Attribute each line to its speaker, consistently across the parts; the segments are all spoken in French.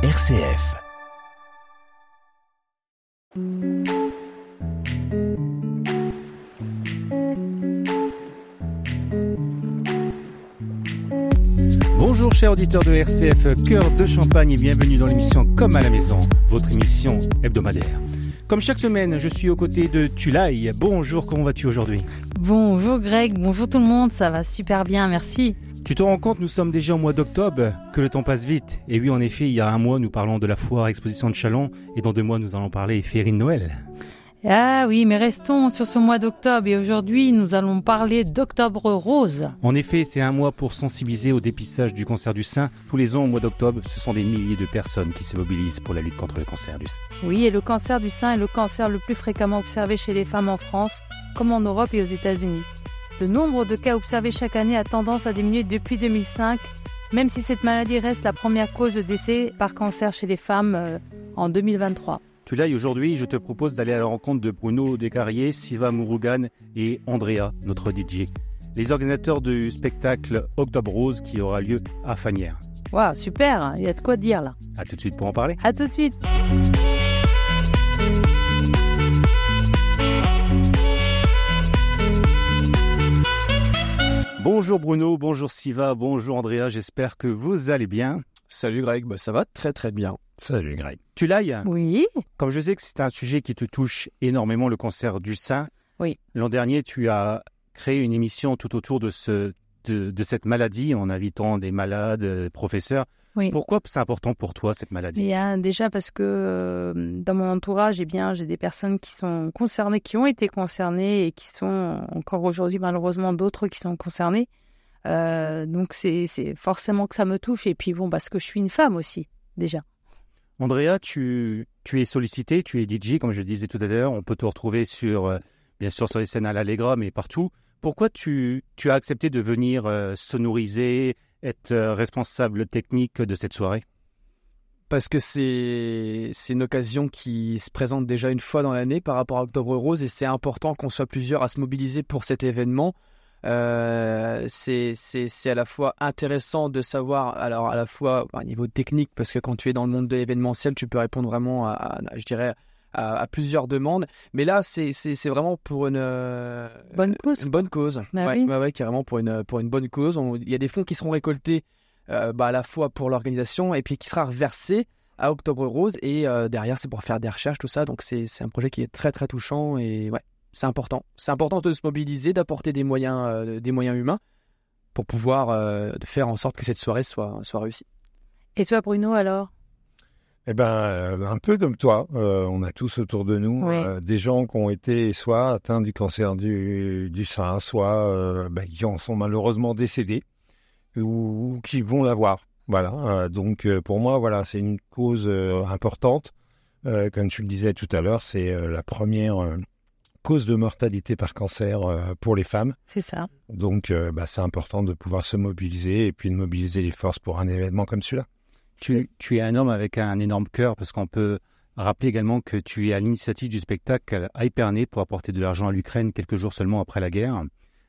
Speaker 1: RCF. Bonjour chers auditeurs de RCF, cœur de champagne et bienvenue dans l'émission Comme à la maison, votre émission hebdomadaire. Comme chaque semaine, je suis aux côtés de Tulay. Bonjour, comment vas-tu aujourd'hui?
Speaker 2: Bonjour Greg, bonjour tout le monde, ça va super bien, merci.
Speaker 1: Tu te rends compte, nous sommes déjà au mois d'octobre, que le temps passe vite. Et oui, en effet, il y a un mois, nous parlons de la foire exposition de Chalon, et dans deux mois, nous allons parler féerie de Noël.
Speaker 2: Ah oui, mais restons sur ce mois d'octobre et aujourd'hui nous allons parler d'Octobre Rose.
Speaker 1: En effet, c'est un mois pour sensibiliser au dépistage du cancer du sein. Tous les ans au mois d'octobre, ce sont des milliers de personnes qui se mobilisent pour la lutte contre le cancer du sein.
Speaker 2: Oui, et le cancer du sein est le cancer le plus fréquemment observé chez les femmes en France, comme en Europe et aux États-Unis. Le nombre de cas observés chaque année a tendance à diminuer depuis 2005, même si cette maladie reste la première cause de décès par cancer chez les femmes euh, en 2023.
Speaker 1: Tu l'as aujourd'hui, je te propose d'aller à la rencontre de Bruno Descarriers, Siva Murugan et Andrea, notre DJ, les organisateurs du spectacle Octobre Rose qui aura lieu à Fanière.
Speaker 2: Waouh, super, il y a de quoi dire là.
Speaker 1: À tout de suite pour en parler.
Speaker 2: À tout de suite.
Speaker 1: Bonjour Bruno, bonjour Siva, bonjour Andrea, j'espère que vous allez bien.
Speaker 3: Salut Greg, bah, ça va très très bien.
Speaker 4: Salut Greg.
Speaker 1: Tu l'as
Speaker 2: Oui.
Speaker 1: Comme je sais que c'est un sujet qui te touche énormément, le cancer du sein.
Speaker 2: Oui.
Speaker 1: L'an dernier, tu as créé une émission tout autour de, ce, de, de cette maladie en invitant des malades, des professeurs.
Speaker 2: Oui.
Speaker 1: Pourquoi c'est important pour toi cette maladie?
Speaker 2: A déjà parce que euh, dans mon entourage, eh bien, j'ai des personnes qui sont concernées, qui ont été concernées et qui sont encore aujourd'hui malheureusement d'autres qui sont concernées. Euh, donc c'est c'est forcément que ça me touche et puis bon parce que je suis une femme aussi déjà.
Speaker 1: Andrea, tu, tu es sollicité, tu es DJ, comme je le disais tout à l'heure. On peut te retrouver sur, euh, bien sûr, sur les scènes à l'Allegra, mais partout. Pourquoi tu, tu as accepté de venir euh, sonoriser, être euh, responsable technique de cette soirée?
Speaker 3: Parce que c'est une occasion qui se présente déjà une fois dans l'année par rapport à Octobre Rose et c'est important qu'on soit plusieurs à se mobiliser pour cet événement. Euh, c'est à la fois intéressant de savoir, alors à la fois à niveau technique, parce que quand tu es dans le monde de l'événementiel, tu peux répondre vraiment à, à- je dirais, à, à plusieurs demandes. Mais là, c'est vraiment pour une euh,
Speaker 2: Bonne cause.
Speaker 3: Une bonne cause.
Speaker 2: Bah
Speaker 3: ouais,
Speaker 2: oui.
Speaker 3: ouais, carrément pour une pour une bonne cause. Il y a des fonds qui seront récoltés euh, bah, à la fois pour l'organisation et puis qui sera reversé à Octobre Rose et euh, derrière c'est pour faire des recherches tout ça. Donc c'est un projet qui est très très touchant et ouais. C'est important. C'est important de se mobiliser, d'apporter des moyens, euh, des moyens humains pour pouvoir faire en sorte que cette soirée soit, soit réussie.
Speaker 2: Et toi Bruno alors?
Speaker 4: Eh ben, euh, un peu comme toi, euh, on a tous autour de nous
Speaker 2: Oui.
Speaker 4: euh, des gens qui ont été soit atteints du cancer du, du sein, soit euh, bah, qui en sont malheureusement décédés ou, ou qui vont l'avoir. Voilà. donc pour moi, voilà, c'est une cause importante. Comme tu le disais tout à l'heure, c'est la première cause de mortalité par cancer pour les femmes.
Speaker 2: C'est ça.
Speaker 4: Donc, bah, c'est important de pouvoir se mobiliser et puis de mobiliser les forces pour un événement comme celui-là.
Speaker 1: Tu, tu es un homme avec un énorme cœur, parce qu'on peut rappeler également que tu es à l'initiative du spectacle à Épernay pour apporter de l'argent à l'Ukraine quelques jours seulement après la guerre.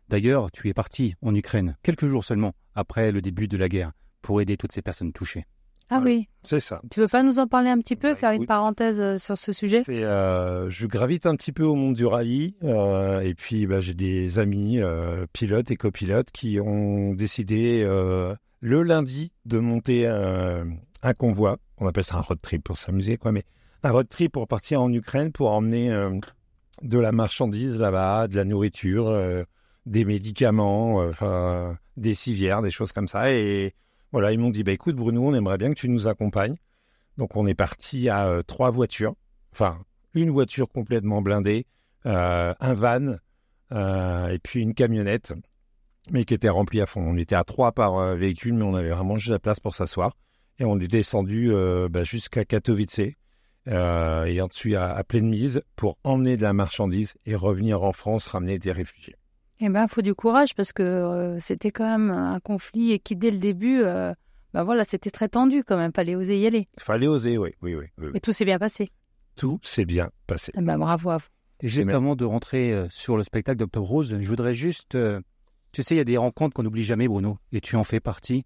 Speaker 1: D'ailleurs, tu es parti en Ukraine quelques jours seulement après le début de la guerre pour aider toutes ces personnes touchées.
Speaker 2: Ah
Speaker 4: Voilà.
Speaker 2: oui.
Speaker 4: C'est ça.
Speaker 2: Tu veux pas nous en parler un petit peu,
Speaker 4: Bah,
Speaker 2: faire une parenthèse euh, sur ce sujet?
Speaker 4: euh, je gravite un petit peu au monde du rallye euh, et puis bah, j'ai des amis euh, pilotes et copilotes qui ont décidé euh, le lundi de monter euh, un convoi. On appelle ça un road trip pour s'amuser, quoi, mais un road trip pour partir en Ukraine pour emmener euh, de la marchandise là-bas, de la nourriture, euh, des médicaments, des civières, des choses comme ça. Et voilà, ils m'ont dit bah écoute Bruno, on aimerait bien que tu nous accompagnes. Donc on est parti à trois voitures, enfin une voiture complètement blindée, un van et puis une camionnette, mais qui était remplie à fond. On était à trois par euh, véhicule, mais on avait vraiment juste la place pour s'asseoir. Et on est descendu euh, bah, jusqu'à Katowice euh, et ensuite à, à pleine mise pour emmener de la marchandise et revenir en France ramener des réfugiés.
Speaker 2: Eh ben, faut du courage parce que euh, c'était quand même un conflit et qui dès le début, euh, ben voilà, c'était très tendu quand même. Fallait oser y aller.
Speaker 4: Il fallait oser, oui, oui, oui. oui, oui.
Speaker 2: Et tout s'est bien passé.
Speaker 4: Tout s'est bien passé.
Speaker 2: Eh ben, bravo à vous.
Speaker 1: Et
Speaker 4: même-
Speaker 1: avant de rentrer euh, sur le spectacle d'Octobre Rose, je voudrais juste. Tu sais, il y a des rencontres qu'on n'oublie jamais, Bruno, et tu en fais partie.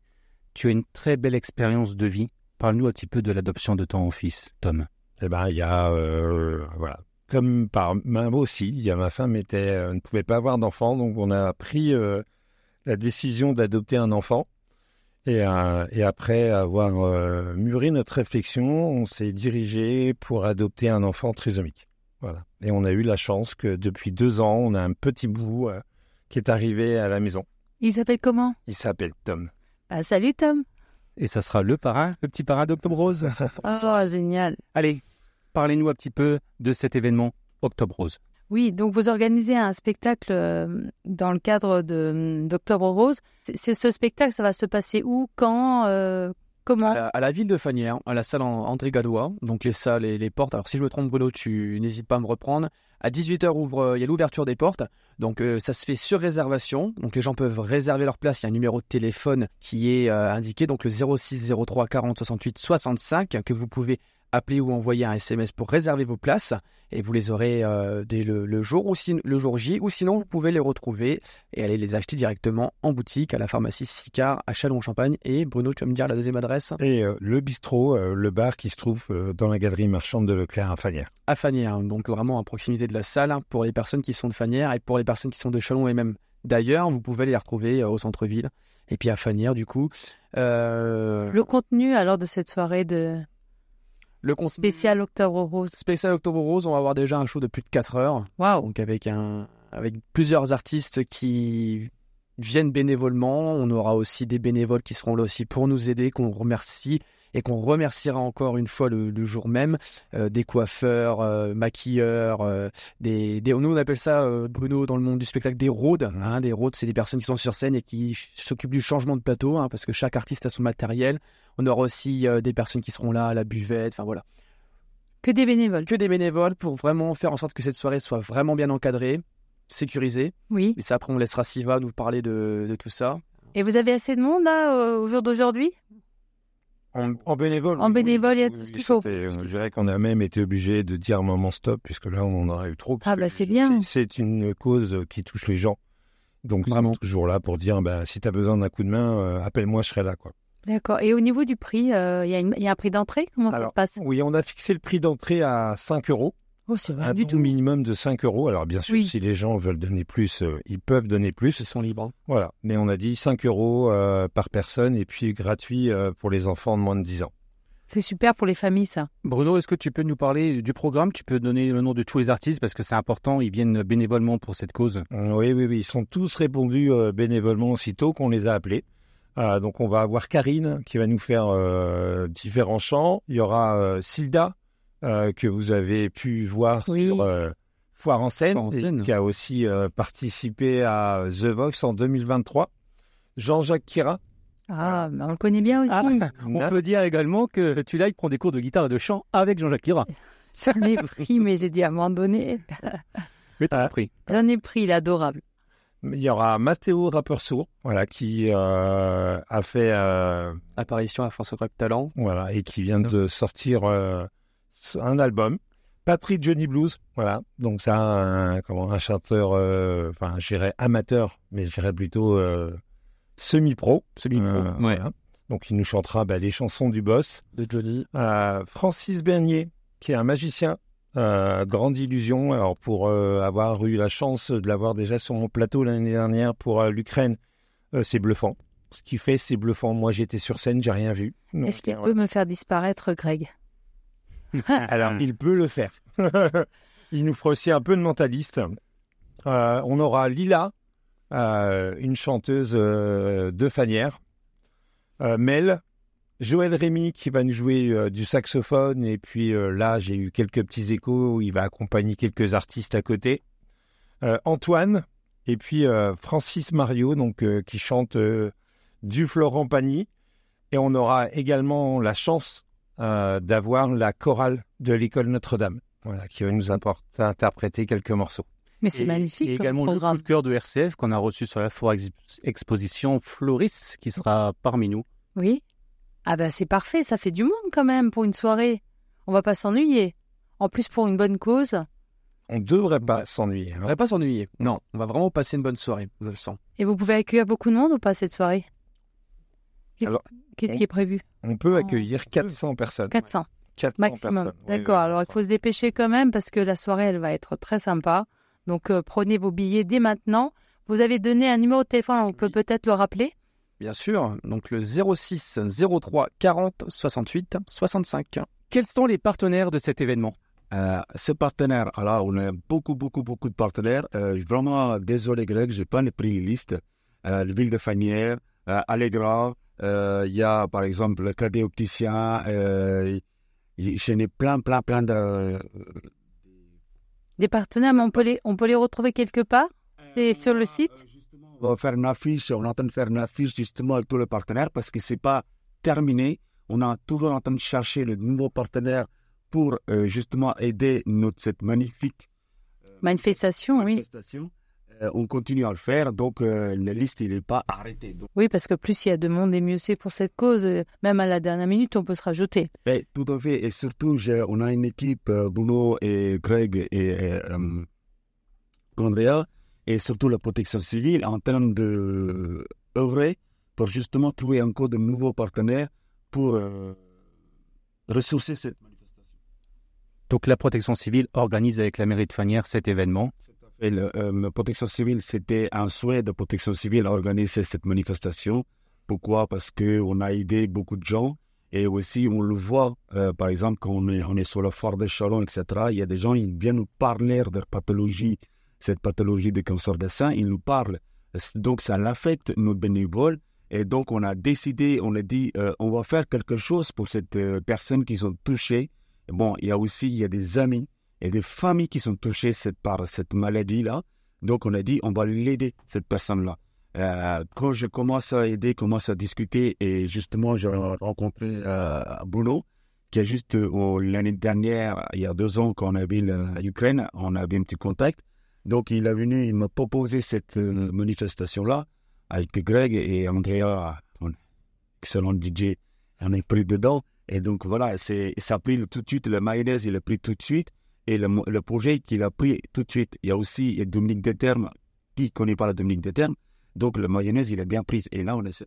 Speaker 1: Tu as une très belle expérience de vie parle-nous un petit peu de l'adoption de ton fils, Tom.
Speaker 4: Eh ben, il y a, euh, voilà, comme par moi aussi, il y a ma femme était, euh, ne pouvait pas avoir d'enfant, donc on a pris euh, la décision d'adopter un enfant. Et, et après avoir mûri notre réflexion, on s'est dirigé pour adopter un enfant trisomique. Voilà. Et on a eu la chance que depuis deux ans, on a un petit bout qui est arrivé à la maison.
Speaker 2: Il s'appelle comment?
Speaker 4: Il s'appelle Tom.
Speaker 2: Ah, Salut Tom.
Speaker 1: Et ça sera le parrain, le petit parrain d'Octobre Rose.
Speaker 2: Oh, génial.
Speaker 1: Allez, parlez-nous un petit peu de cet événement Octobre Rose.
Speaker 2: Oui, donc vous organisez un spectacle euh, dans le cadre de- d'Octobre Rose. C'est- c'est ce spectacle, ça va se passer où, quand, euh, comment
Speaker 3: À la, ville de Fanière, à la salle André Gadois, donc les salles et les portes. Alors si je me trompe Bruno, tu n'hésites pas à me reprendre. À 18h, ouvre, euh, il y a l'ouverture des portes. Donc euh, ça se fait sur réservation. Donc les gens peuvent réserver leur place. Il y a un numéro de téléphone qui est euh, indiqué, donc le 06 03 40 68 65, que vous pouvez appeler ou envoyer un SMS pour réserver vos places. Et vous les aurez euh, dès le, le jour ou si- le jour J. Ou sinon, vous pouvez les retrouver et aller les acheter directement en boutique à la pharmacie Sicard à Châlons-en-Champagne. Et Bruno, tu vas me dire la deuxième adresse
Speaker 4: Et euh, le bistrot, euh, le bar qui se trouve euh, dans la galerie marchande de Leclerc à Fanière.
Speaker 3: à Fanière, donc vraiment à proximité de la salle hein, pour les personnes qui sont de Fanière et pour les personnes qui sont de Chalon et même d'ailleurs, vous pouvez les retrouver au centre-ville et puis à Fanière du coup. Euh,
Speaker 2: Le contenu alors de cette soirée de
Speaker 3: le con-
Speaker 2: spécial Octobre Rose.
Speaker 3: spécial Octobre Rose, on va avoir déjà un show de plus de 4 heures,
Speaker 2: Waouh.
Speaker 3: donc avec un avec plusieurs artistes qui viennent bénévolement. On aura aussi des bénévoles qui seront là aussi pour nous aider, qu'on remercie et qu'on remerciera encore une fois le, le jour même. Euh, des coiffeurs, euh, maquilleurs, euh, des, des- nous on appelle ça Bruno dans le monde du spectacle des roads. hein. des roads, c'est des personnes qui sont sur scène et qui s'occupent du changement de plateau, hein, parce que chaque artiste a son matériel. On aura aussi des personnes qui seront là à la buvette. Enfin voilà
Speaker 2: Que des bénévoles.
Speaker 3: que des bénévoles pour vraiment faire en sorte que cette soirée soit vraiment bien encadrée, sécurisée.
Speaker 2: Oui.
Speaker 3: Et ça, après, on laissera Siva nous parler de, de tout ça.
Speaker 2: Et vous avez assez de monde là au jour d'aujourd'hui?
Speaker 4: En, en bénévole.
Speaker 2: En bénévole, il y a tout ce qu'il faut.
Speaker 4: euh, Je dirais qu'on a même été obligé de dire un moment stop, puisque là, on en aurait eu trop.
Speaker 2: Ah, bah, c'est bien.
Speaker 4: C'est une cause qui touche les gens. Donc,
Speaker 3: Vraiment.
Speaker 4: toujours là pour dire, bah, si tu as besoin d'un coup de main, euh, appelle-moi, je serai là. Quoi.
Speaker 2: D'accord. Et au niveau du prix, euh, il y, a y un prix d'entrée? Comment ça se passe?
Speaker 4: Oui, on a fixé le prix d'entrée à 5 euros,
Speaker 2: Oh, c'est
Speaker 4: un
Speaker 2: du
Speaker 4: don
Speaker 2: tout.
Speaker 4: minimum de 5 euros. Alors, bien sûr,
Speaker 2: Oui.
Speaker 4: si les gens veulent donner plus, euh, ils peuvent donner plus.
Speaker 3: Ils sont libres.
Speaker 4: Voilà. Mais on a dit 5 euros euh, par personne et puis gratuit euh, pour les enfants de moins de 10 ans.
Speaker 2: C'est super pour les familles, ça.
Speaker 1: Bruno, est-ce que tu peux nous parler du programme? Tu peux donner le nom de tous les artistes parce que c'est important, ils viennent bénévolement pour cette cause.
Speaker 4: Oui, oui, oui. Ils sont tous répondus euh, bénévolement aussitôt qu'on les a appelés. Euh, donc, on va avoir Karine qui va nous faire euh, différents chants. Il y aura euh, Silda que vous avez pu voir
Speaker 2: Oui.
Speaker 4: sur euh, Foire en scène,
Speaker 3: Foire en
Speaker 4: et
Speaker 3: scène.
Speaker 4: qui a aussi euh, participé à The Vox en 2023. Jean-Jacques Kira.
Speaker 2: Ah, mais on le connaît bien aussi.
Speaker 1: Ah, on peut dire également que tu là, il prend des cours de guitare et de chant avec Jean-Jacques Lira.
Speaker 2: J'en ai pris, mais j'ai dit à un moment donné.
Speaker 1: Mais t'as compris.
Speaker 2: J'en ai pris, il est adorable.
Speaker 4: Il y aura Mathéo Rappeur Sourd, voilà, qui euh, a fait euh,
Speaker 3: Apparition à France Rap Talent.
Speaker 4: Voilà, et qui vient de sortir euh, un album. Patrick Johnny Blues, voilà. Donc ça, un, comment, un chanteur, euh, enfin, je dirais amateur, mais je dirais plutôt euh, semi-pro.
Speaker 3: Semi-pro,
Speaker 4: Euh,
Speaker 3: ouais.
Speaker 4: voilà. Donc il nous chantera bah, les chansons du boss.
Speaker 3: De Johnny.
Speaker 4: Euh, Francis Bernier, qui est un magicien, euh, grande illusion. Alors pour euh, avoir eu la chance de l'avoir déjà sur mon plateau l'année dernière pour euh, l'Ukraine, euh, c'est bluffant. Ce qu'il fait, c'est bluffant. Moi, j'étais sur scène, j'ai rien vu.
Speaker 2: Est-ce qu'il peut me faire disparaître, Greg?
Speaker 4: Alors, il peut le faire. il nous fera aussi un peu de mentaliste. Euh, on aura Lila, euh, une chanteuse euh, de Fanière. Mel, Joël Rémy qui va nous jouer du saxophone. Et puis là, j'ai eu quelques petits échos où il va accompagner quelques artistes à côté. Antoine, et puis Francis Mario, donc, qui chante du Florent Pagny. Et on aura également la chance euh, d'avoir la chorale de l'école Notre-Dame, voilà, qui va nous apporter, interpréter quelques morceaux.
Speaker 2: Mais c'est
Speaker 1: Et-
Speaker 2: magnifique
Speaker 1: Et
Speaker 2: comme
Speaker 1: également le coup
Speaker 2: programme.
Speaker 1: de cœur de RCF qu'on a reçu sur la foire ex- exposition Floris qui sera parmi nous.
Speaker 2: Oui. Ah bah c'est parfait, ça fait du monde quand même pour une soirée. On va pas s'ennuyer. En plus pour une bonne cause.
Speaker 4: On ne devrait pas s'ennuyer.
Speaker 3: On
Speaker 4: hein.
Speaker 3: ne va pas s'ennuyer. Non, on va vraiment passer une bonne soirée, je le sens.
Speaker 2: Et vous pouvez accueillir beaucoup de monde ou pas cette soirée? Qu'est-ce
Speaker 4: Alors,
Speaker 2: qu'est-ce
Speaker 4: on-
Speaker 2: qui est prévu?
Speaker 4: On peut
Speaker 2: Oh.
Speaker 4: accueillir 400 personnes.
Speaker 2: 400
Speaker 4: 400
Speaker 2: maximum. D'accord.
Speaker 4: oui.
Speaker 2: Alors, il faut se dépêcher quand même parce que la soirée, elle va être très sympa. Donc, euh, prenez vos billets dès maintenant. Vous avez donné un numéro de téléphone, on peut peut-être le rappeler?
Speaker 3: Bien sûr, donc le 06 03 40 68 65.
Speaker 1: Quels sont les partenaires de cet événement?
Speaker 5: Euh, ces partenaires, alors on a beaucoup, beaucoup, beaucoup de partenaires. Euh, vraiment désolé Greg, j'ai pas pris les listes. Euh, le Ville de Fanière, euh, Allegra, euh, il y a par exemple le Cadet Opticien, euh, y- j'en ai plein, plein, plein de...
Speaker 2: Des partenaires, mais on peut les, on peut les retrouver quelque part? C'est sur le site?
Speaker 5: On va faire une affiche, on est en train de faire une affiche justement avec tous les partenaires parce que c'est pas terminé. On est toujours en train de chercher le nouveau partenaire pour euh, justement aider notre, cette magnifique
Speaker 2: Manifestation.
Speaker 5: Euh, on continue à le faire, donc euh, la liste n'est pas arrêtée. Donc,
Speaker 2: Oui, parce que plus il y a de monde et mieux c'est pour cette cause. Euh, Même à la dernière minute, on peut se rajouter.
Speaker 5: et tout à fait, et surtout j'ai- on a une équipe, euh, Bruno et Greg et euh, Andrea, et surtout la protection civile en train de œuvrer pour justement trouver encore de nouveaux partenaires pour euh, ressourcer cette manifestation.
Speaker 1: Donc la protection civile organise avec la mairie de Fanière cet événement.
Speaker 5: Et le, euh, protection civile, c'était un souhait de protection civile à organiser cette manifestation. Pourquoi? Parce qu'on a aidé beaucoup de gens et aussi on le voit, euh, par exemple, quand on est, on est sur le fort de Chalon, etc., il y a des gens, ils viennent nous parler de leur pathologie, cette pathologie de cancer des seins, ils nous parlent. Donc ça l'affecte nos bénévoles et donc on a décidé, on a dit, euh, on va faire quelque chose pour cette euh, personne qui sont touchées. Bon, il y a aussi, il y a des amis et des familles qui sont touchées par cette maladie-là. Donc, on a dit, on va l'aider, cette personne-là. Euh, quand je commence à aider, commence à discuter, et justement, j'ai rencontré euh, Bruno, qui a juste, euh, l'année dernière, il y a deux ans, quand on avait l'Ukraine, on avait un petit contact. Donc, il est venu, il m'a proposé cette euh, manifestation-là, avec Greg et Andrea, un excellent DJ, on est pris dedans. Et donc, voilà, ça a pris tout de suite, le mayonnaise, il a pris tout de suite et le, projet qu'il a pris tout de suite. Il y a aussi il y a Dominique Determe, qui ne connaît pas la Dominique Determe, donc le mayonnaise, il est bien pris. Et là, on est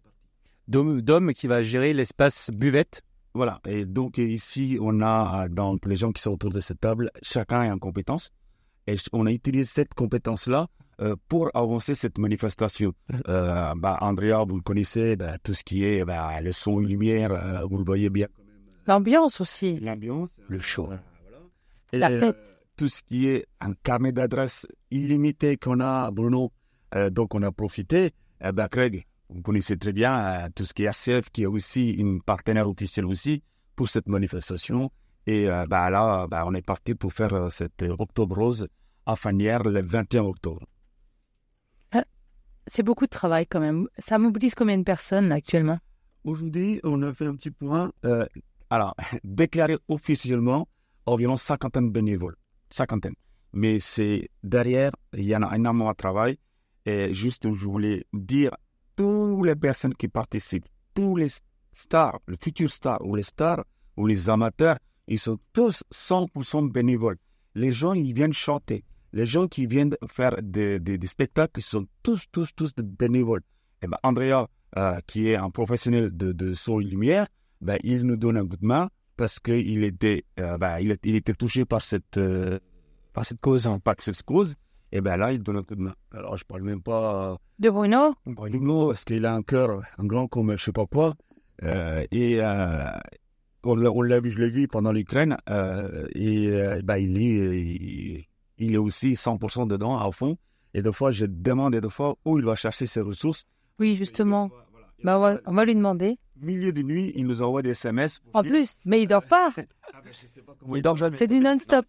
Speaker 1: Dom, Dom qui va gérer l'espace buvette.
Speaker 5: Voilà, et donc ici, on a euh, donc les gens qui sont autour de cette table, chacun a une compétence. Et on a utilisé cette compétence-là euh, pour avancer cette manifestation. Euh, bah, Andrea, vous le connaissez, bah, tout ce qui est bah, le son et lumière, euh, vous le voyez bien.
Speaker 2: L'ambiance aussi.
Speaker 5: L'ambiance.
Speaker 1: Le show.
Speaker 2: La
Speaker 5: euh,
Speaker 2: fête.
Speaker 5: tout ce qui est un carnet d'adresses illimité qu'on a, Bruno, euh, donc on a profité. Eh ben, Craig, vous connaissez très bien euh, tout ce qui est RCF, qui est aussi une partenaire officielle aussi pour cette manifestation. Et euh, bah, là, bah, on est parti pour faire euh, cette Octobre Rose à Fanière le 21 octobre.
Speaker 2: C'est beaucoup de travail quand même. Ça mobilise combien de personnes là, actuellement?
Speaker 5: Aujourd'hui, on a fait un petit point. euh, alors, déclaré officiellement environ cinquantaine de bénévoles. Cinquantaine. Mais c'est derrière, il y en a énormément de travail. Et juste, je voulais dire, toutes les personnes qui participent, tous les stars, les futurs stars ou les stars ou les amateurs, ils sont tous 100% bénévoles. Les gens, ils viennent chanter. Les gens qui viennent faire des, des- des spectacles, ils sont tous, tous, tous de bénévoles. Et ben, Andrea, euh, qui est un professionnel de, de son et lumière, ben, il nous donne un coup de main parce qu'il était, euh, ben, il, était touché par cette, euh,
Speaker 3: Par cette cause.
Speaker 5: par cette cause. Et ben là, il donne un coup de main. Alors, je parle même pas euh,
Speaker 2: De Bruno?
Speaker 5: Bruno, parce qu'il a un cœur, un grand comme je sais pas quoi. Euh, et euh, on l'a vu, je l'ai vu pendant l'Ukraine. euh, et euh, ben, il, est, il, est aussi 100% dedans, à fond. Et des fois, je demande et des fois où il va chercher ses ressources.
Speaker 2: Oui, justement.
Speaker 5: Voilà.
Speaker 2: Bah, on, va, on va lui demander.
Speaker 5: Milieu de nuit, il nous envoie des SMS.
Speaker 2: En plus, mais il dort pas.
Speaker 5: Ah ben, je sais pas comment
Speaker 3: Il dort jamais.
Speaker 2: C'est du non-stop.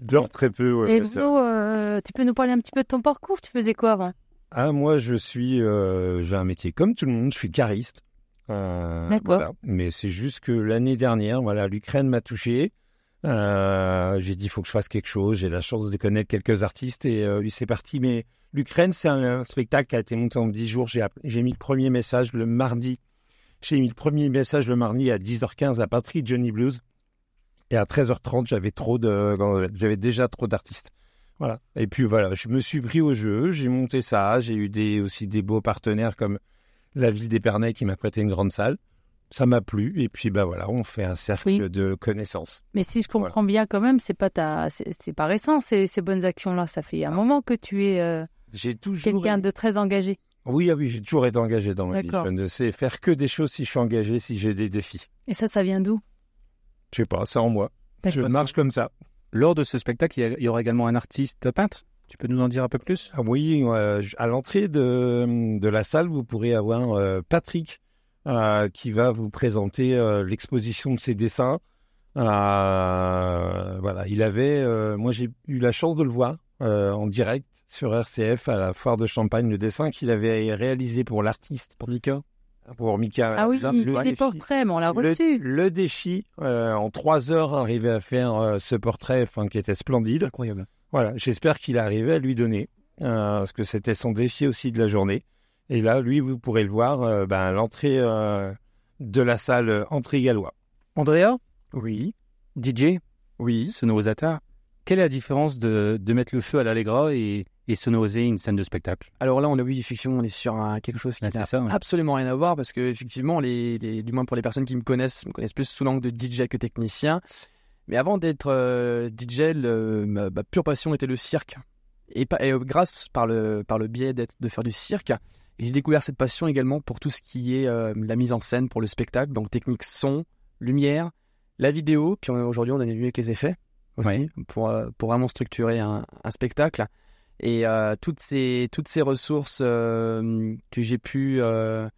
Speaker 4: Il dort très peu. ouais,
Speaker 2: Et Bruno, euh, tu peux nous parler un petit peu de ton parcours? Tu faisais quoi avant?
Speaker 4: Ah, moi, je suis. euh, j'ai un métier comme tout le monde, je suis cariste. Euh,
Speaker 2: D'accord.
Speaker 4: voilà. Mais c'est juste que l'année dernière, voilà, l'Ukraine m'a touché. Euh, j'ai dit, il faut que je fasse quelque chose. J'ai la chance de connaître quelques artistes et euh, c'est parti. Mais l'Ukraine, c'est un, un spectacle qui a été monté en 10 jours. J'ai mis le premier message le mardi. J'ai mis le premier message le mardi à 10h15 à Patrie Johnny Blues. Et à 13h30, j'avais trop de, j'avais déjà trop d'artistes. Voilà. Et puis voilà, je me suis pris au jeu, j'ai monté ça, j'ai eu des, aussi des beaux partenaires comme la ville d'Épernay qui m'a prêté une grande salle. Ça m'a plu et puis bah voilà, on fait un cercle
Speaker 2: Oui.
Speaker 4: de connaissances.
Speaker 2: Mais si je comprends bien, quand même, c'est pas ta, c'est pas récent ces, ces bonnes actions-là. Ça fait un moment que tu es euh,
Speaker 4: toujours
Speaker 2: quelqu'un de très engagé.
Speaker 4: Oui, ah oui, j'ai toujours été engagé dans ma vie. Je ne sais faire que des choses si je suis engagé, si j'ai des défis.
Speaker 2: Et ça, ça vient d'où?
Speaker 4: Je sais pas, c'est en moi. Je marche comme ça.
Speaker 1: Lors de ce spectacle, il y aura également un artiste peintre. Tu peux nous en dire un peu plus?
Speaker 4: Ah oui, euh, à l'entrée de, de la salle, vous pourrez avoir euh, Patrick euh, qui va vous présenter euh, l'exposition de ses dessins. Voilà, il avait, moi j'ai eu la chance de le voir en direct sur RCF à la foire de Champagne, le dessin qu'il avait réalisé pour l'artiste,
Speaker 3: Pour Mika.
Speaker 4: pour Mika.
Speaker 2: Ah oui, il
Speaker 4: le
Speaker 2: fait des portraits, mais on l'a reçu.
Speaker 4: le défi, euh, en trois heures, arriver à faire euh, ce portrait, enfin, qui était splendide.
Speaker 3: Incroyable.
Speaker 4: Voilà, j'espère qu'il est arrivé à lui donner, euh, parce que c'était son défi aussi de la journée. Et là, lui, vous pourrez le voir, euh, ben, à l'entrée euh, de la salle entrée gallois.
Speaker 1: Andrea,
Speaker 3: Oui.
Speaker 1: DJ,
Speaker 3: Oui.
Speaker 1: Sonozatar, quelle est la différence de, de mettre le feu à l'Allegra et, et sonoiser une scène de spectacle
Speaker 3: Alors là, on a oui, effectivement, on est sur un- quelque chose qui
Speaker 1: Là,
Speaker 3: n'a
Speaker 1: ouais.
Speaker 3: absolument rien à voir parce que effectivement, les, les- du moins pour les personnes qui me connaissent, me connaissent plus sous l'angle de DJ que technicien. Mais avant d'être euh, DJ, le- ma, ma pure passion était le cirque. Et, euh, grâce par le par le biais de faire du cirque, j'ai découvert cette passion également pour tout ce qui est euh, la mise en scène pour le spectacle, donc technique son, lumière, la vidéo. Puis aujourd'hui, on est venu avec les effets aussi
Speaker 1: Ouais.
Speaker 3: pour euh, pour vraiment structurer un, un spectacle. Et euh, toutes ces toutes ces ressources euh, que j'ai pu euh,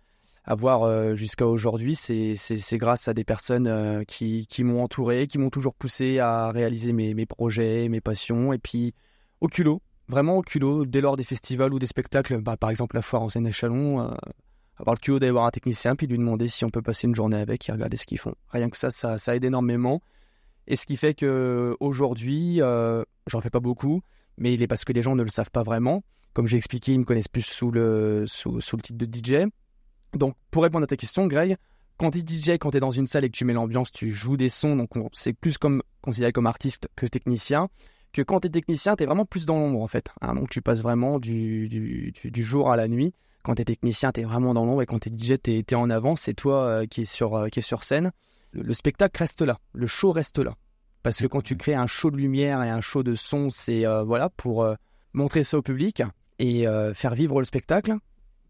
Speaker 3: avoir jusqu'à aujourd'hui, c'est grâce à des personnes qui, qui m'ont entouré, qui m'ont toujours poussé à réaliser mes, mes projets, mes passions, et puis au culot, vraiment au culot, dès lors des festivals ou des spectacles, bah, par exemple la foire en Seine-et-Chalon, avoir le culot d'aller voir un technicien, puis lui demander si on peut passer une journée avec et regarder ce qu'ils font. Rien que ça, ça, ça aide énormément. Et ce qui fait que aujourd'hui, euh, j'en fais pas beaucoup, mais il est parce que les gens ne le savent pas vraiment. Comme j'ai expliqué, ils me connaissent plus sous le, sous, sous le titre de DJ. Donc, pour répondre à ta question, Greg, quand tu es DJ, quand tu es dans une salle et que tu mets l'ambiance, tu joues des sons, donc on- c'est plus comme considéré comme artiste que technicien. Que quand tu es technicien, tu es vraiment plus dans l'ombre en fait. hein. donc tu passes vraiment du, du, jour à la nuit. Quand tu es technicien, tu es vraiment dans l'ombre et quand tu es DJ, tu es, en avant. C'est toi euh, qui, est sur, euh, qui sur scène. Le spectacle reste là, le show reste là. Parce que quand tu crées un show de lumière et un show de son, c'est euh, voilà pour euh, montrer ça au public et euh, faire vivre le spectacle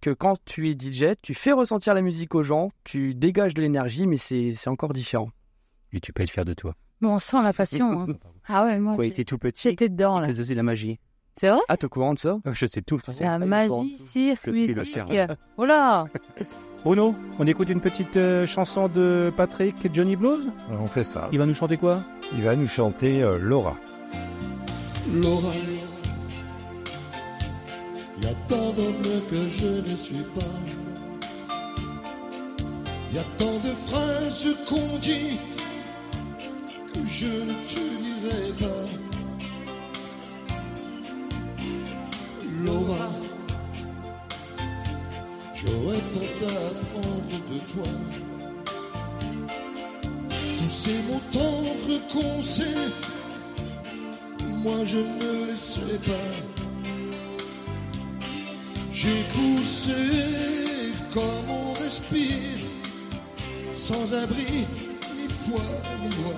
Speaker 3: que quand tu es DJ, tu fais ressentir la musique aux gens, tu dégages de l'énergie, mais c'est c'est encore différent.
Speaker 1: Et tu peux être fier de toi.
Speaker 2: Mais on sent la passion. hein. Ah ouais, moi,
Speaker 1: était tout petit,
Speaker 2: j'étais dedans là.
Speaker 1: il faisait de la magie.
Speaker 2: C'est vrai?
Speaker 3: Ah, t'es au courant de ça?
Speaker 1: Je sais tout.
Speaker 2: C'est la magie, cirque,
Speaker 1: le
Speaker 2: musique.
Speaker 1: cerveau. Bruno, on écoute une petite euh, chanson de Patrick et Johnny Blues
Speaker 4: Alors, on fait ça.
Speaker 1: Il va nous chanter quoi?
Speaker 4: Il va nous chanter euh, Laura.
Speaker 6: Laura, y a tant d'hommes que je ne suis pas. Y a tant de phrases qu'on dit que je ne te dirai pas. Laura, j'aurais tant à apprendre de toi. Tous ces mots tendres qu'on sait moi je ne le sais pas. J'ai poussé comme on respire, sans abri ni foi ni loi.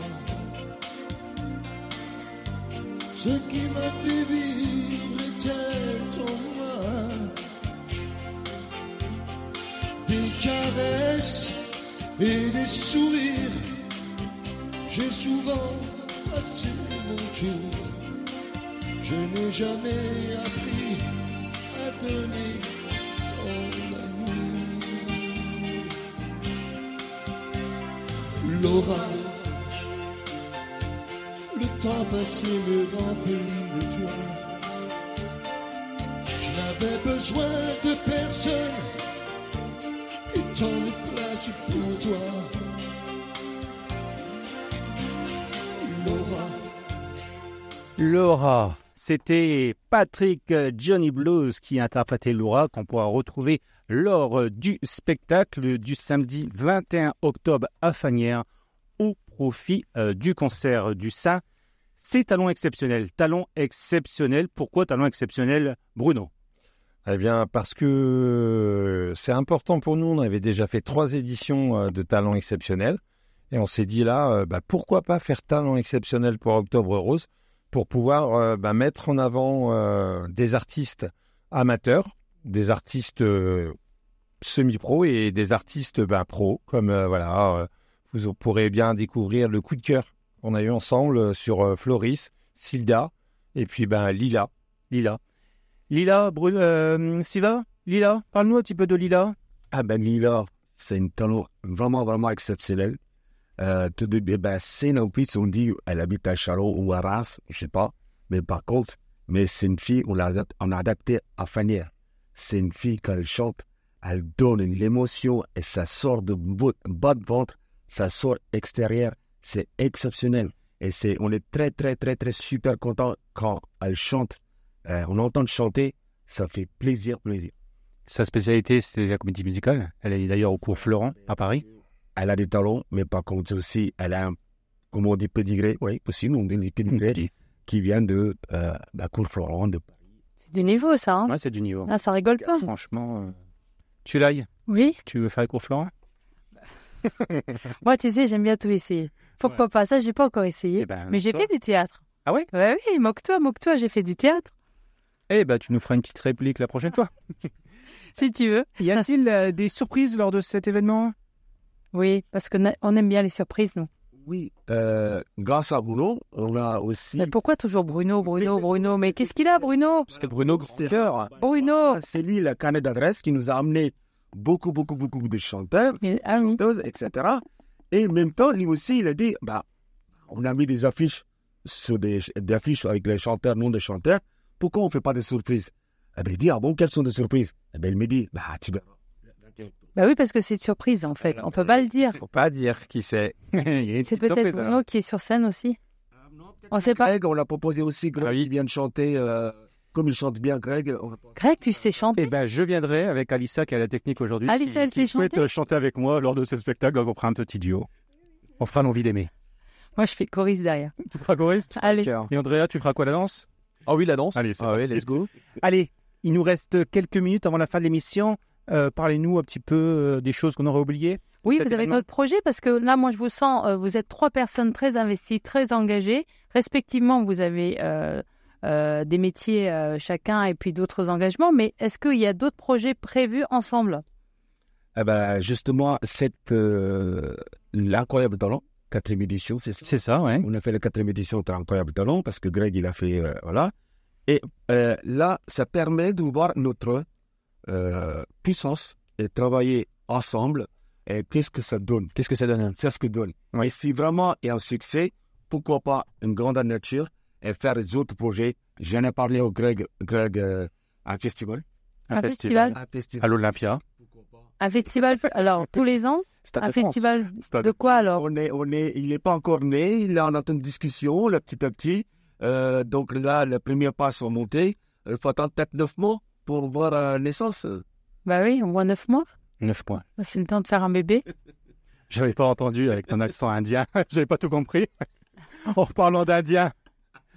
Speaker 6: Ce qui m'a fait vivre était en moi. Des caresses et des sourires, j'ai souvent passé mon tour. Je n'ai jamais appris à donner ton amour. Laura, le temps passé me remplit de toi. Je n'avais besoin de personne Laura.
Speaker 1: C'était Patrick euh, Johnny Blues qui interprétait Laura, qu'on pourra retrouver lors euh, du spectacle du samedi 21 octobre à Fanière au profit euh, du concert du Saint. C'est talent exceptionnel. Talent exceptionnel. Pourquoi talent exceptionnel, Bruno?
Speaker 4: Eh bien, parce que euh, c'est important pour nous. On avait déjà fait trois éditions euh, de Talent Exceptionnel. Et on s'est dit là, euh, bah, pourquoi pas faire Talent Exceptionnel pour Octobre Rose pour pouvoir bah, mettre en avant des artistes amateurs, des artistes semi-pro et des artistes bah, pro, comme voilà, vous pourrez bien découvrir le coup de cœur qu'on a eu ensemble sur Floris, Silda et puis Lila.
Speaker 1: Lila. Lila, Bruno, euh, Siva, Lila, parle-nous un petit peu de Lila.
Speaker 5: Ah ben Lila, c'est un talent vraiment, vraiment exceptionnel. Euh, tout de, ben, c'est en plus, on dit elle habite à Charot ou à Reims, je sais pas. Mais par contre, mais c'est une fille, on l'a on a adapté à Fanière. C'est une fille, quand elle chante, elle donne une émotion et ça sort de bas de ventre, ça sort extérieur. C'est exceptionnel. Et c'est, on est très, très, très, très super content quand elle chante. Euh, on entend chanter, ça fait plaisir, plaisir.
Speaker 1: Sa spécialité, c'est la comédie musicale. Elle est d'ailleurs au cours Florent à Paris.
Speaker 5: Elle a des talents, mais par contre aussi, elle a un, comment on dit, pédigré, oui, possible, on dit pédigré, qui vient de euh, la cour Florent. De...
Speaker 2: C'est du niveau, ça. Hein
Speaker 1: Ouais, c'est du niveau.
Speaker 2: ah, ça rigole pas.
Speaker 1: Franchement, euh, tu l'ailles?
Speaker 2: Oui.
Speaker 1: Tu veux faire les cours Florent?
Speaker 2: Moi, tu sais, j'aime bien tout essayer. Pourquoi pas? Ça, j'ai pas encore essayé.
Speaker 1: Eh ben,
Speaker 2: mais j'ai fait du théâtre.
Speaker 1: Ah ouais?
Speaker 2: Ouais, oui, moque-toi, moque-toi, j'ai fait du théâtre.
Speaker 1: Eh ben, tu nous feras une petite réplique la prochaine fois.
Speaker 2: Si tu veux.
Speaker 1: Y a-t-il euh, des surprises lors de cet événement?
Speaker 2: Oui, parce qu'on aime bien les surprises, nous.
Speaker 5: Oui, euh, grâce à Bruno, on a aussi.
Speaker 2: Mais pourquoi toujours Bruno, Bruno, Bruno? Mais qu'est-ce qu'il a, Bruno?
Speaker 3: Parce que Bruno, grand cœur.
Speaker 2: Bruno
Speaker 5: C'est lui, le carnet d'adresse, qui nous a amené beaucoup, beaucoup, beaucoup de chanteurs,
Speaker 2: Mais- Ah oui.
Speaker 5: chanteuses, etc. Et en même temps, lui aussi, il a dit bah, on a mis des affiches sur des, des affiches avec les chanteurs, non des chanteurs. Pourquoi on ne fait pas des surprises? Eh bien, il dit ah bon, quelles sont des surprises? Eh bien, il me dit bah, tu verras.
Speaker 2: Bah oui, parce que c'est une surprise, en fait. On peut pas le dire.
Speaker 4: Faut pas dire qui c'est.
Speaker 1: Il y a une
Speaker 2: C'est peut-être Bruno
Speaker 1: alors.
Speaker 2: qui est sur scène aussi. On sait pas.
Speaker 5: Greg, on l'a proposé aussi, Greg,
Speaker 3: Ah oui.
Speaker 5: qui vient de chanter. euh, comme il chante bien, Greg. on-
Speaker 2: Greg, tu sais chanter?
Speaker 1: Eh ben, je viendrai avec Alissa qui a la technique aujourd'hui.
Speaker 2: Alissa, elle
Speaker 1: qui
Speaker 2: sait
Speaker 1: souhaite
Speaker 2: chanter?
Speaker 1: chanter avec moi lors de ce spectacle. On fera un petit duo. On fera l'envie d'aimer.
Speaker 2: Moi, je fais choriste derrière.
Speaker 1: Tu feras choriste?
Speaker 2: Allez.
Speaker 1: Et Andrea, tu feras quoi la danse?
Speaker 3: Ah oui, la danse.
Speaker 1: Allez,
Speaker 3: ah ouais, let's go.
Speaker 1: Allez, il nous reste quelques minutes avant la fin de l'émission. Euh, Parlez-nous un petit peu euh, des choses qu'on aurait oubliées.
Speaker 2: Oui, vous avez d'autres projets parce que là, moi, je vous sens, euh, vous êtes trois personnes très investies, très engagées. Respectivement, vous avez euh, euh, des métiers euh, chacun et puis d'autres engagements. Mais est-ce qu'il y a d'autres projets prévus ensemble?
Speaker 5: Eh ben, justement, cette euh, l'incroyable talent, quatrième édition, c'est ça?
Speaker 1: C'est ça, ouais.
Speaker 5: On a fait la quatrième édition de l'incroyable talent parce que Greg il a fait euh, voilà. Et euh, là, ça permet de voir notre euh, puissance et travailler ensemble. Et qu'est-ce que ça donne?
Speaker 3: Qu'est-ce que ça donne?
Speaker 5: C'est ce que donne. Et si vraiment il y a un succès, pourquoi pas une grande nature et faire des autres projets? J'en ai parlé au Greg, Greg euh, un festival.
Speaker 2: Un festival.
Speaker 5: Un
Speaker 1: À l'Olympia.
Speaker 2: Un festival, alors tous les ans?
Speaker 3: Stade
Speaker 2: Un
Speaker 3: de France.
Speaker 2: festival
Speaker 1: Stade
Speaker 2: de quoi alors
Speaker 5: On est, on est, il n'est pas encore né, il est en attente de discussion, là, petit à petit. Euh, donc là, les premiers pas sont montés. Il faut attendre peut-être neuf mois pour voir la naissance.
Speaker 2: Bah oui, au moins neuf mois.
Speaker 1: 9 points.
Speaker 2: Bah, C'est le temps de faire un bébé.
Speaker 1: J'avais pas entendu avec ton accent indien. J'avais pas tout compris. En parlant d'indien.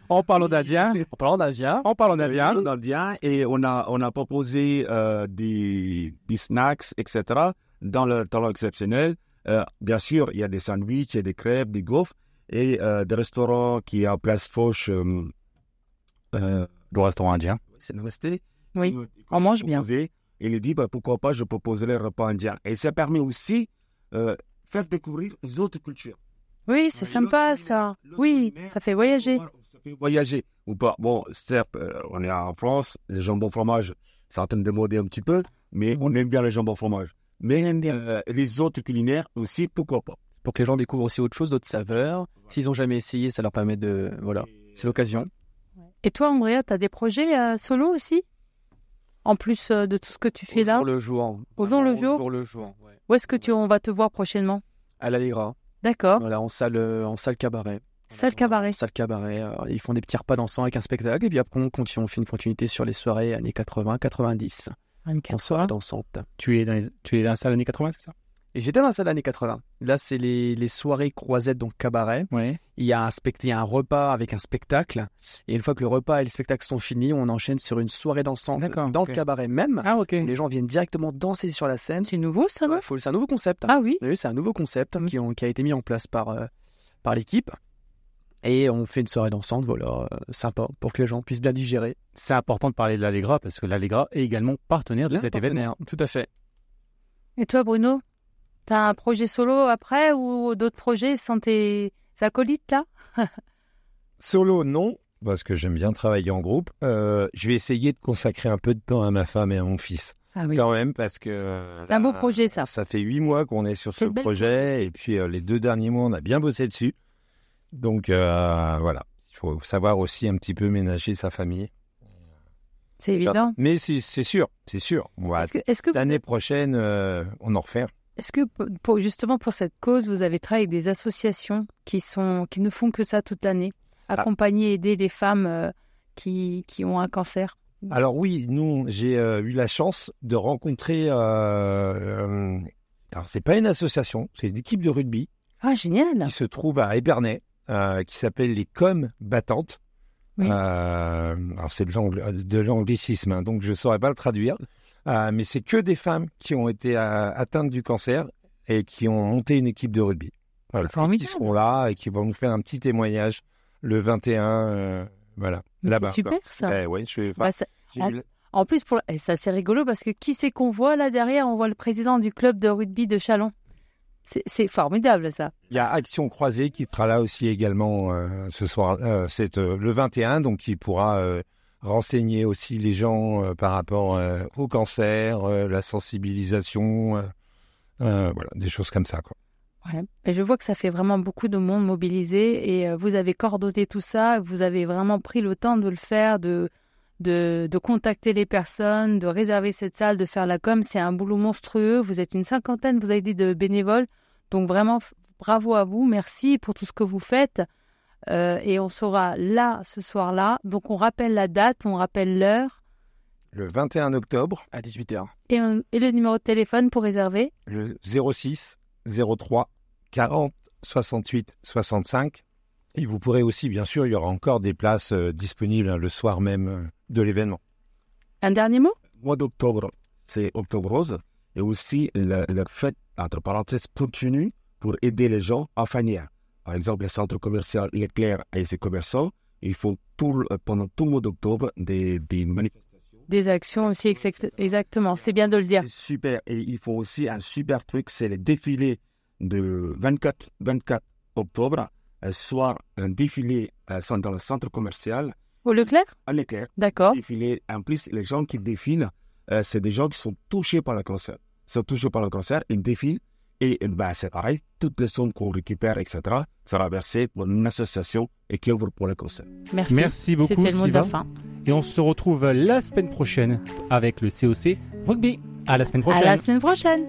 Speaker 1: En parlant d'indien.
Speaker 3: En parlant d'Asia,
Speaker 1: En parlant d'indien.
Speaker 5: On indien et on a, on a proposé euh, des, des snacks, etc. dans le talent exceptionnel. Euh, bien sûr, il y a des sandwichs, a des crêpes, des gaufres et euh, des restaurants qui à Place Foch. Euh, euh,
Speaker 1: Le restaurant indien.
Speaker 5: c'est.
Speaker 2: Oui, on mange bien.
Speaker 5: Et il dit bah, pourquoi pas, je proposerai le repas indien. Et ça permet aussi euh, faire découvrir les autres cultures.
Speaker 2: Oui, c'est sympa ça. Oui, ça fait voyager.
Speaker 5: Ça fait voyager ou pas. Bon, certes, euh, on est en France, les jambons fromage, c'est en train de démoder un petit peu, mais on aime bien les jambons fromage. Mais euh, les autres culinaires aussi, pourquoi pas.
Speaker 3: pour que les gens découvrent aussi autre chose, d'autres saveurs. S'ils ont jamais essayé, ça leur permet de. Voilà, c'est l'occasion.
Speaker 2: Et toi, Andrea, tu as des projets euh, solo aussi? En plus euh, de tout ce que tu fais
Speaker 3: Au
Speaker 2: là?
Speaker 3: jour le jour.
Speaker 2: Au jour le jour
Speaker 3: Au jour? le jour. ouais.
Speaker 2: Où est-ce que tu, on va te voir prochainement?
Speaker 3: À l'Allegra.
Speaker 2: D'accord.
Speaker 3: Voilà, en salle, en salle cabaret.
Speaker 2: Salle cabaret.
Speaker 3: Salle cabaret. euh, ils font des petits repas dansants avec un spectacle. Et puis après, on, continue, on fait une continuité sur les soirées années 80, 90. En
Speaker 2: 24
Speaker 3: soirée
Speaker 2: soirs.
Speaker 3: dansante.
Speaker 1: Tu es dans, tu es dans la salle années 80, c'est ça?
Speaker 3: Et j'étais dans ça l'année 80. Là, c'est les, les soirées croisettes, donc cabaret.
Speaker 1: Ouais.
Speaker 3: Il y, a un spect- il y a un repas avec un spectacle. Et une fois que le repas et le spectacle sont finis, on enchaîne sur une soirée dansante
Speaker 1: D'accord,
Speaker 3: dans le cabaret même.
Speaker 1: Ah, ok.
Speaker 3: Les gens viennent directement danser sur la scène.
Speaker 2: C'est nouveau ça,
Speaker 3: Ouais, faut- C'est un nouveau concept.
Speaker 2: Ah oui.
Speaker 3: Oui, c'est un nouveau concept
Speaker 2: Mm.
Speaker 3: qui, ont- qui a été mis en place par, euh, par l'équipe. Et on fait une soirée dansante, voilà, euh, sympa, pour que les gens puissent bien digérer.
Speaker 1: C'est important de parler de l'Allegra parce que l'Allegra est également partenaire de cet événement.
Speaker 3: Tout à fait.
Speaker 2: Et toi, Bruno T'as un projet solo après ou d'autres projets sans tes acolytes là?
Speaker 4: Solo, non, parce que j'aime bien travailler en groupe. Euh, je vais essayer de consacrer un peu de temps à ma femme et à mon fils.
Speaker 2: Ah oui.
Speaker 4: Quand même, parce que... euh,
Speaker 2: C'est un beau projet ça.
Speaker 4: Ça fait huit mois qu'on est sur ce projet, et puis euh, les deux derniers mois, on a bien bossé dessus. Donc euh, voilà, il faut savoir aussi un petit peu ménager sa famille.
Speaker 2: C'est évident.
Speaker 4: Mais c'est sûr, c'est sûr. Va-
Speaker 2: Est-ce que, que,
Speaker 4: L'année
Speaker 2: êtes-
Speaker 4: prochaine, euh, on en refait.
Speaker 2: est-ce que pour- justement pour cette cause, vous avez travaillé avec des associations qui, sont, qui ne font que ça toute l'année? Accompagner, aider les femmes euh, qui, qui ont un cancer?
Speaker 4: Alors oui, nous, j'ai euh, eu la chance de rencontrer... Alors c'est pas une association, c'est une équipe de rugby
Speaker 2: Ah, génial
Speaker 4: qui se trouve à Épernay, euh, qui s'appelle les Com Battantes.
Speaker 2: Oui.
Speaker 4: Euh, alors c'est de l'angl- de l'anglicisme, hein, donc je ne saurais pas le traduire. Euh, mais c'est que des femmes qui ont été atteintes du cancer et qui ont monté une équipe de rugby. Voilà. Qui seront là et qui vont nous faire un petit témoignage le 21, euh, voilà, là-bas.
Speaker 2: C'est super ça.
Speaker 4: Eh ouais, je, enfin,
Speaker 2: Bah, ça- en- plus, pour... et ça c'est rigolo parce que qui c'est qu'on voit là derrière? On voit le président du club de rugby de Chalon. C'est- formidable ça.
Speaker 4: Il y a Action Croisée qui sera là aussi également euh, ce soir, euh, c'est euh, le 21, donc qui pourra renseigner aussi les gens par rapport au cancer, la sensibilisation, voilà, des choses comme ça. Quoi.
Speaker 2: Et je vois que ça fait vraiment beaucoup de monde mobilisé et vous avez coordonné tout ça, vous avez vraiment pris le temps de le faire, de, de, de contacter les personnes, de réserver cette salle, de faire la com. C'est un boulot monstrueux. Vous êtes une cinquantaine, vous avez dit, de bénévoles. Donc vraiment, bravo à vous. Merci pour tout ce que vous faites. Euh, et on sera là ce soir-là. Donc on rappelle la date, on rappelle l'heure
Speaker 4: Le 21 octobre,
Speaker 3: À 18h.
Speaker 2: et, on- et le numéro de téléphone pour réserver?
Speaker 4: le 06 03 40 68 65. Et vous pourrez aussi, bien sûr, il y aura encore des places euh, disponibles hein, le soir même euh, de l'événement.
Speaker 2: Un dernier mot?
Speaker 5: Mois d'octobre, c'est Octobre Rose. Et aussi, la, la fête, entre parenthèses, continue pour aider les gens à finir. Par exemple, le centre commercial Leclerc et ses commerçants, ils font tout, le- pendant tout le mois d'octobre des, des manifestations.
Speaker 2: Des actions aussi, exact- exactement. C'est bien de le dire.
Speaker 5: Super. Et ils font aussi un super truc, c'est le défilé de 24, 24 octobre. Un soir, un défilé euh, dans le centre commercial
Speaker 2: Au Leclerc?
Speaker 5: À Leclerc.
Speaker 2: D'accord.
Speaker 5: défiler. En plus, les gens qui défilent, euh, c'est des gens qui sont touchés par le cancer. Ils sont touchés par le cancer, ils défilent. Et bah, c'est pareil, toutes les sommes qu'on récupère, etc., sera versées pour une association et qui œuvre pour le cancer.
Speaker 2: Merci.
Speaker 1: Merci beaucoup,
Speaker 2: fin.
Speaker 1: Et on se retrouve la semaine prochaine avec le COC Rugby. À la semaine
Speaker 2: À
Speaker 1: prochaine.
Speaker 2: la semaine prochaine.